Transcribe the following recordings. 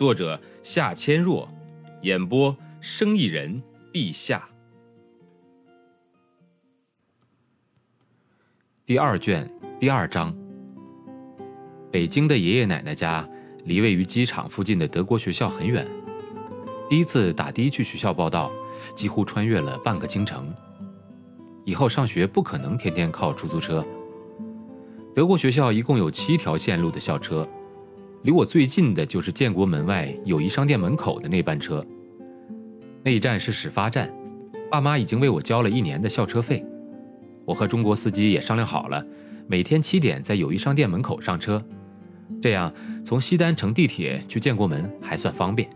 作者夏千若，演播生意人陛下。第二卷第二章。北京的爷爷奶奶家离位于机场附近的德国学校很远。第一次打的去学校报道，几乎穿越了半个京城。以后上学不可能天天靠出租车。德国学校一共有七条线路的校车，离我最近的就是建国门外友谊商店门口的那班车。那一站是始发站，爸妈已经为我交了一年的校车费。我和中国司机也商量好了，每天七点在友谊商店门口上车，这样从西单乘地铁去建国门还算方便。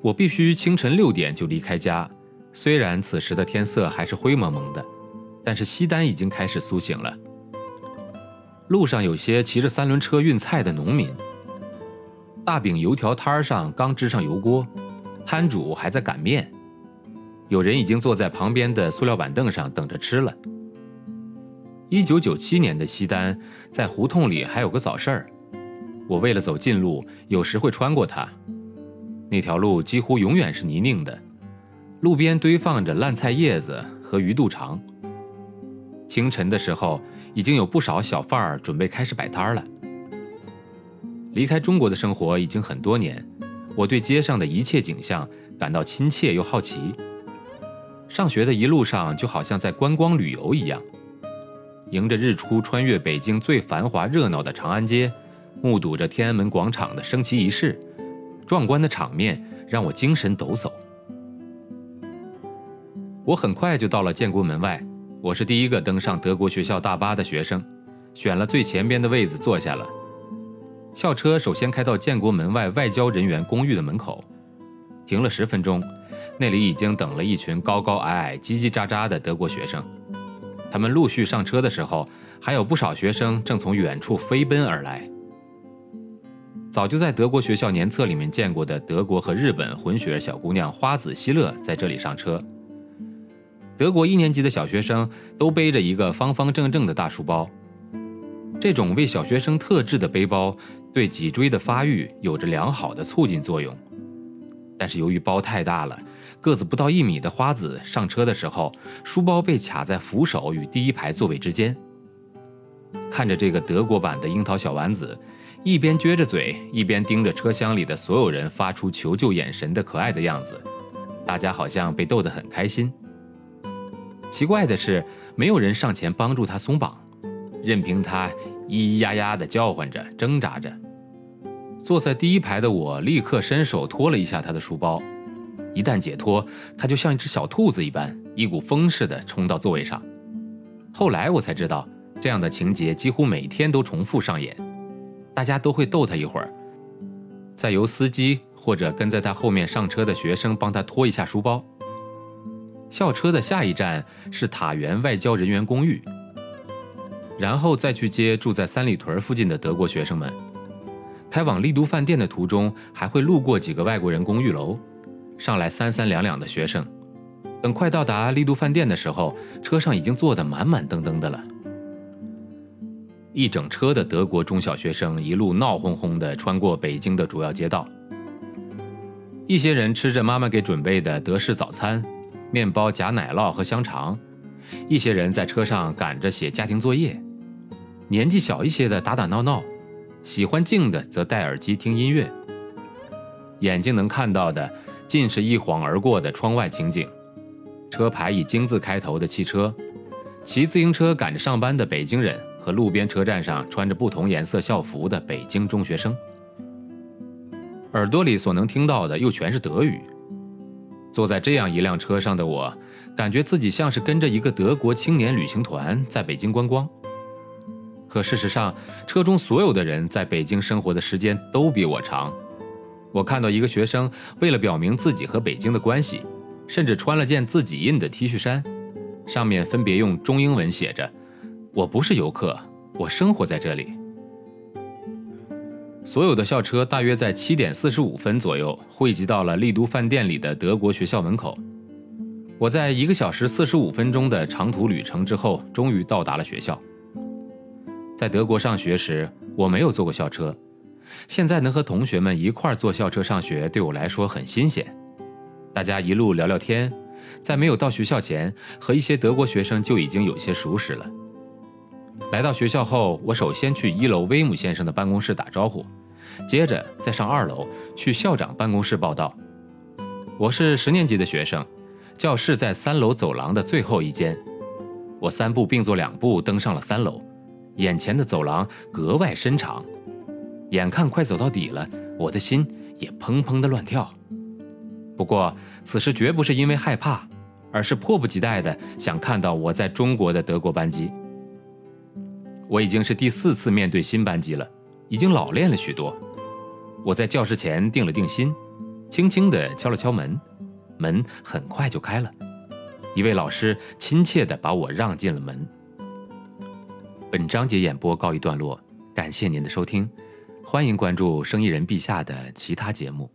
我必须清晨六点就离开家，虽然此时的天色还是灰蒙蒙的，但是西单已经开始苏醒了。路上有些骑着三轮车运菜的农民，大饼油条摊上刚支上油锅，摊主还在擀面，有人已经坐在旁边的塑料板凳上等着吃了。一九九七年的西单，在胡同里还有个早市儿，我为了走近路，有时会穿过它。那条路几乎永远是泥泞的，路边堆放着烂菜叶子和鱼肚肠。清晨的时候，已经有不少小贩儿准备开始摆摊儿了。离开中国的生活已经很多年，我对街上的一切景象感到亲切又好奇。上学的一路上就好像在观光旅游一样，迎着日出穿越北京最繁华热闹的长安街，目睹着天安门广场的升旗仪式。壮观的场面让我精神抖擞。我很快就到了建国门外，我是第一个登上德国学校大巴的学生，选了最前边的位子坐下了。校车首先开到建国门外外交人员公寓的门口，停了十分钟，那里已经等了一群高高矮矮、叽叽喳喳的德国学生。他们陆续上车的时候，还有不少学生正从远处飞奔而来。早就在德国学校年册里面见过的德国和日本混血小姑娘花子希勒在这里上车。德国一年级的小学生都背着一个方方正正的大书包，这种为小学生特制的背包对脊椎的发育有着良好的促进作用。但是由于包太大了，个子不到一米的花子上车的时候，书包被卡在扶手与第一排座位之间。看着这个德国版的樱桃小丸子。一边撅着嘴，一边盯着车厢里的所有人发出求救眼神的可爱的样子，大家好像被逗得很开心。奇怪的是，没有人上前帮助他松绑，任凭他咿咿呀呀地叫唤着、挣扎着。坐在第一排的我立刻伸手托了一下他的书包，一旦解脱，他就像一只小兔子一般，一股风似的冲到座位上。后来我才知道，这样的情节几乎每天都重复上演。大家都会逗他一会儿，再由司机或者跟在他后面上车的学生帮他拖一下书包。校车的下一站是塔园外交人员公寓，然后再去接住在三里屯附近的德国学生们。开往丽都饭店的途中，还会路过几个外国人公寓楼，上来三三两两的学生。等快到达丽都饭店的时候，车上已经坐得满满登登的了。一整车的德国中小学生一路闹哄哄地穿过北京的主要街道。一些人吃着妈妈给准备的德式早餐，面包夹奶酪和香肠；一些人在车上赶着写家庭作业。年纪小一些的打打闹闹，喜欢静的则戴耳机听音乐。眼睛能看到的尽是一晃而过的窗外情景：车牌以京字开头的汽车，骑自行车赶着上班的北京人。和路边车站上穿着不同颜色校服的北京中学生，耳朵里所能听到的又全是德语。坐在这样一辆车上的我，感觉自己像是跟着一个德国青年旅行团在北京观光。可事实上，车中所有的人在北京生活的时间都比我长。我看到一个学生为了表明自己和北京的关系，甚至穿了件自己印的 T 恤衫，上面分别用中英文写着：“我不是游客，我生活在这里。”所有的校车大约在七点四十五分左右汇集到了丽都饭店里的德国学校门口。我在一个小时四十五分钟的长途旅程之后，终于到达了学校。在德国上学时，我没有坐过校车，现在能和同学们一块坐校车上学，对我来说很新鲜。大家一路聊聊天，在没有到学校前，和一些德国学生就已经有些熟识了。来到学校后，我首先去一楼威姆先生的办公室打招呼，接着再上二楼去校长办公室报道。我是十年级的学生，教室在三楼走廊的最后一间。我三步并作两步登上了三楼，眼前的走廊格外深长，眼看快走到底了，我的心也砰砰的乱跳。不过此时绝不是因为害怕，而是迫不及待的想看到我在中国的德国班级。我已经是第四次面对新班级了，已经老练了许多。我在教室前定了定心，轻轻地敲了敲门，门很快就开了。一位老师亲切地把我让进了门。本章节演播告一段落，感谢您的收听，欢迎关注生意人陛下的其他节目。